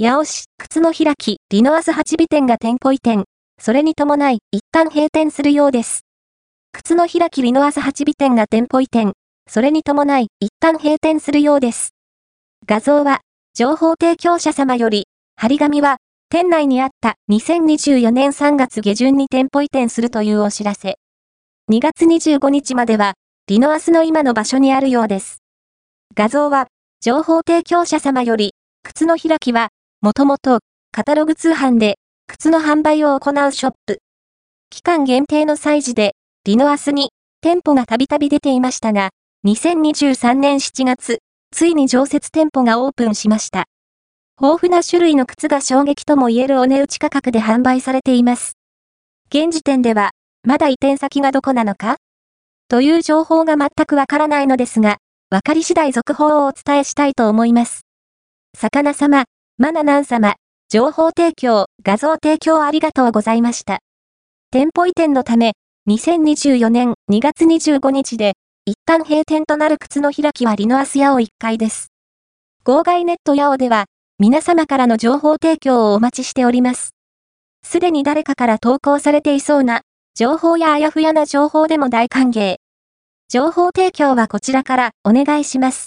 八尾市、靴の開き、リノアス8尾店が店舗移転。それに伴い、一旦閉店するようです。靴の開きリノアス8尾店が店舗移転。それに伴い、一旦閉店するようです。画像は、情報提供者様より、張り紙は、店内にあった2024年3月下旬に店舗移転するというお知らせ。2月25日までは、リノアスの今の場所にあるようです。画像は、情報提供者様より、靴の開きは、もともと、カタログ通販で、靴の販売を行うショップ。期間限定の催事で、リノアスに、店舗がたびたび出ていましたが、2023年7月、ついに常設店舗がオープンしました。豊富な種類の靴が衝撃とも言えるお値打ち価格で販売されています。現時点では、まだ移転先がどこなのか？という情報が全くわからないのですが、わかり次第続報をお伝えしたいと思います。魚様、マナナン様、情報提供、画像提供ありがとうございました。店舗移転のため、2024年2月25日で、一旦閉店となる靴の開きはリノアスヤオ1階です。号外ネットヤオでは、皆様からの情報提供をお待ちしております。すでに誰かから投稿されていそうな、情報やあやふやな情報でも大歓迎。情報提供はこちらからお願いします。